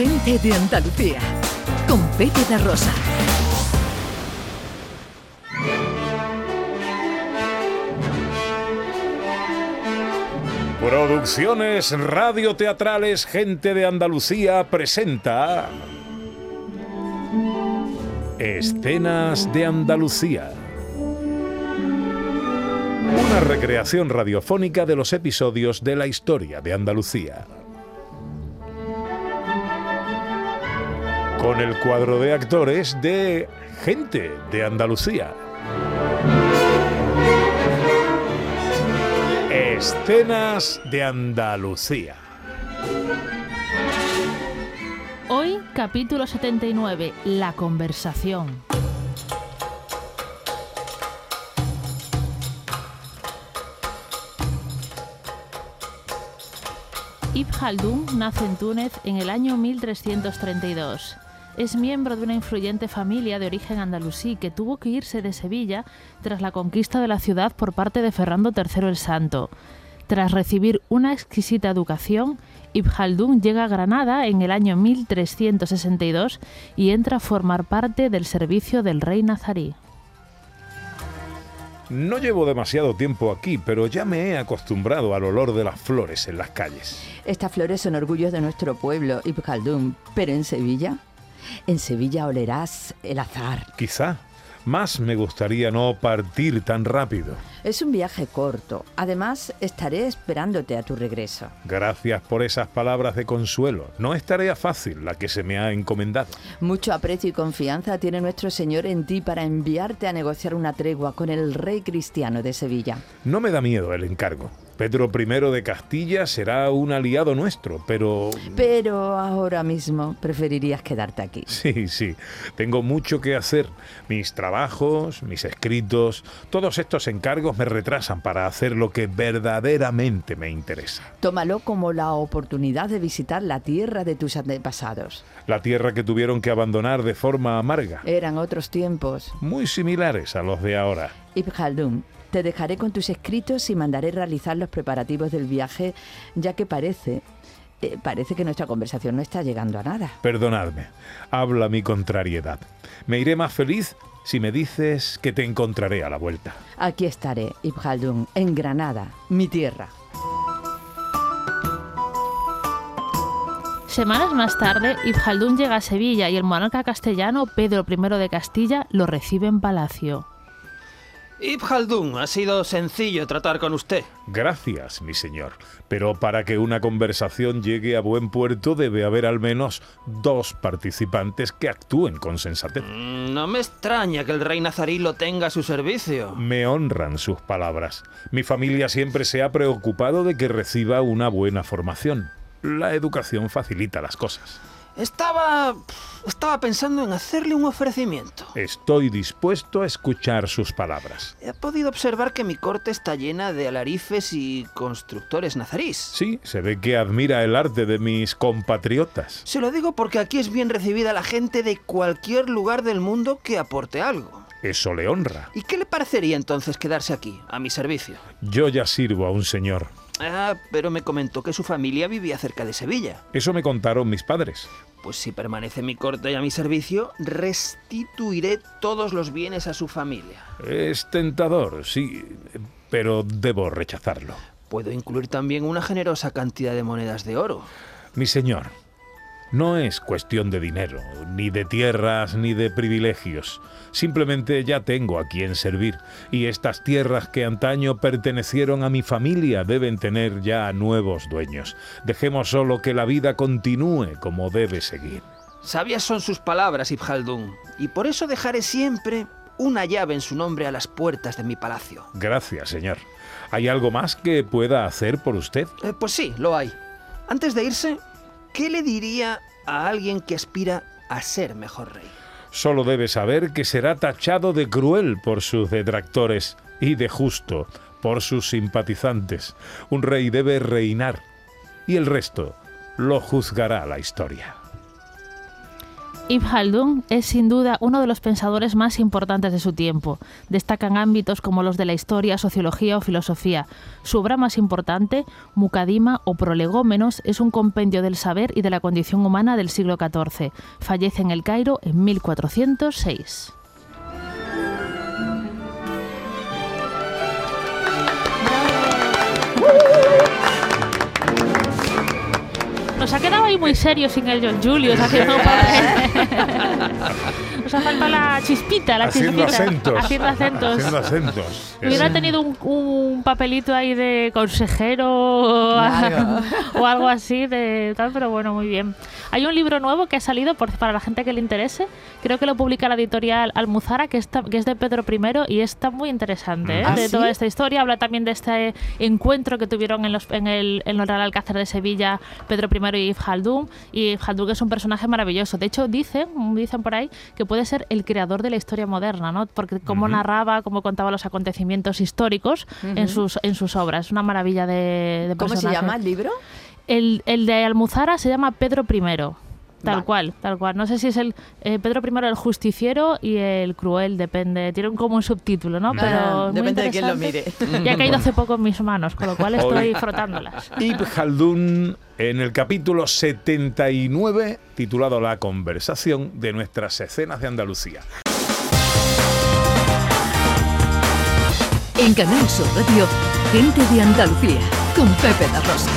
Gente de Andalucía, con Pepe de Rosa. Producciones radioteatrales Gente de Andalucía presenta Escenas de Andalucía. Una recreación radiofónica de los episodios de la historia de Andalucía. Con el cuadro de actores de Gente de Andalucía. Escenas de Andalucía. Hoy, capítulo 79, La conversación. Ibn Khaldun nace en Túnez en el año 1332. Es miembro de una influyente familia de origen andalusí que tuvo que irse de Sevilla tras la conquista de la ciudad por parte de Ferrando III el Santo. Tras recibir una exquisita educación, Ibn Khaldun llega a Granada en el año 1362 y entra a formar parte del servicio del rey nazarí. No llevo demasiado tiempo aquí, pero ya me he acostumbrado al olor de las flores en las calles. Estas flores son orgullos de nuestro pueblo, Ibn Khaldun, pero en Sevilla, en Sevilla olerás el azar. Quizá. Más me gustaría no partir tan rápido. Es un viaje corto. Además, estaré esperándote a tu regreso. Gracias por esas palabras de consuelo. No es tarea fácil la que se me ha encomendado. Mucho aprecio y confianza tiene nuestro Señor en ti para enviarte a negociar una tregua con el rey cristiano de Sevilla. No me da miedo el encargo. Pedro I de Castilla será un aliado nuestro, pero... Pero ahora mismo preferirías quedarte aquí. Sí, sí. Tengo mucho que hacer. Mis trabajos, mis escritos, todos estos encargos me retrasan para hacer lo que verdaderamente me interesa. Tómalo como la oportunidad de visitar la tierra de tus antepasados. La tierra que tuvieron que abandonar de forma amarga. Eran otros tiempos. Muy similares a los de ahora. Ibn Khaldun, te dejaré con tus escritos y mandaré realizar los preparativos del viaje, ya que parece, eh, parece que nuestra conversación no está llegando a nada. Perdonadme, habla mi contrariedad. Me iré más feliz si me dices que te encontraré a la vuelta. Aquí estaré, Ibn Khaldun, en Granada, mi tierra. Semanas más tarde, Ibn Khaldun llega a Sevilla y el monarca castellano Pedro I de Castilla lo recibe en palacio. Ibn Khaldun, ha sido sencillo tratar con usted. Gracias, mi señor. Pero para que una conversación llegue a buen puerto debe haber al menos dos participantes que actúen con sensatez. Mm, No me extraña que el rey nazarí lo tenga a su servicio. Me honran sus palabras. Mi familia siempre se ha preocupado de que reciba una buena formación. La educación facilita las cosas. Estaba... estaba pensando en hacerle un ofrecimiento. Estoy dispuesto a escuchar sus palabras. He podido observar que mi corte está llena de alarifes y constructores nazarís. Sí, se ve que admira el arte de mis compatriotas. Se lo digo porque aquí es bien recibida la gente de cualquier lugar del mundo que aporte algo. Eso le honra. ¿Y qué le parecería entonces quedarse aquí, a mi servicio? Yo ya sirvo a un señor. Ah, pero me comentó que su familia vivía cerca de Sevilla. Eso me contaron mis padres. Pues si permanece mi corte y a mi servicio, restituiré todos los bienes a su familia. Es tentador, sí, pero debo rechazarlo. Puedo incluir también una generosa cantidad de monedas de oro. Mi señor, no es cuestión de dinero, ni de tierras, ni de privilegios. Simplemente ya tengo a quien servir, y estas tierras que antaño pertenecieron a mi familia deben tener ya nuevos dueños. Dejemos solo que la vida continúe como debe seguir. Sabias son sus palabras, Ibn Khaldun, y por eso dejaré siempre una llave en su nombre a las puertas de mi palacio. Gracias, señor. ¿Hay algo más que pueda hacer por usted? Eh, pues sí, lo hay. Antes de irse, ¿qué le diría a alguien que aspira a ser mejor rey? Solo debe saber que será tachado de cruel por sus detractores y de justo por sus simpatizantes. Un rey debe reinar y el resto lo juzgará la historia. Ibn Khaldun es sin duda uno de los pensadores más importantes de su tiempo. Destacan ámbitos como los de la historia, sociología o filosofía. Su obra más importante, Mucadima o Prolegómenos, es un compendio del saber y de la condición humana del siglo XIV. Fallece en el Cairo en 1406. Nos ha quedado ahí muy serio sin el John Julius haciendo. Nos ha faltado la chispita, la Haciendo chispita. acentos. Haciendo acentos. Haciendo acentos. Hubiera tenido un, un papelito ahí de consejero Claro. o algo así de tal, pero bueno, muy bien. Hay un libro nuevo que ha salido por, para la gente que le interese. Creo que lo publica la editorial Almuzara, que, está, que es de Pedro I y está muy interesante ¿eh? ¿Ah, de sí? toda esta historia. Habla también de este encuentro que tuvieron en, los, en, el, en el Real Alcázar de Sevilla Pedro I y Ibn Khaldun. Y Ibn Khaldun es un personaje maravilloso. De hecho, dicen, dicen por ahí que puede ser el creador de la historia moderna, ¿no? Porque cómo narraba, cómo contaba los acontecimientos históricos en, sus, en sus obras. Es una maravilla de, de ¿Cómo se llama el libro? El, el de Almuzara se llama Pedro I. Tal Vale. cual, tal cual. No sé si es el eh, Pedro I el justiciero y el cruel, depende. Tiene un- como un subtítulo, ¿no? Pero Ah, es muy depende de quién lo mire. Y ha caído hace poco en mis manos, con lo cual estoy frotándolas. Ibn Khaldun en el capítulo 79 titulado La conversación de nuestras escenas de Andalucía. En Canal Sur Radio, gente de Andalucía, con Pepe da Rosa.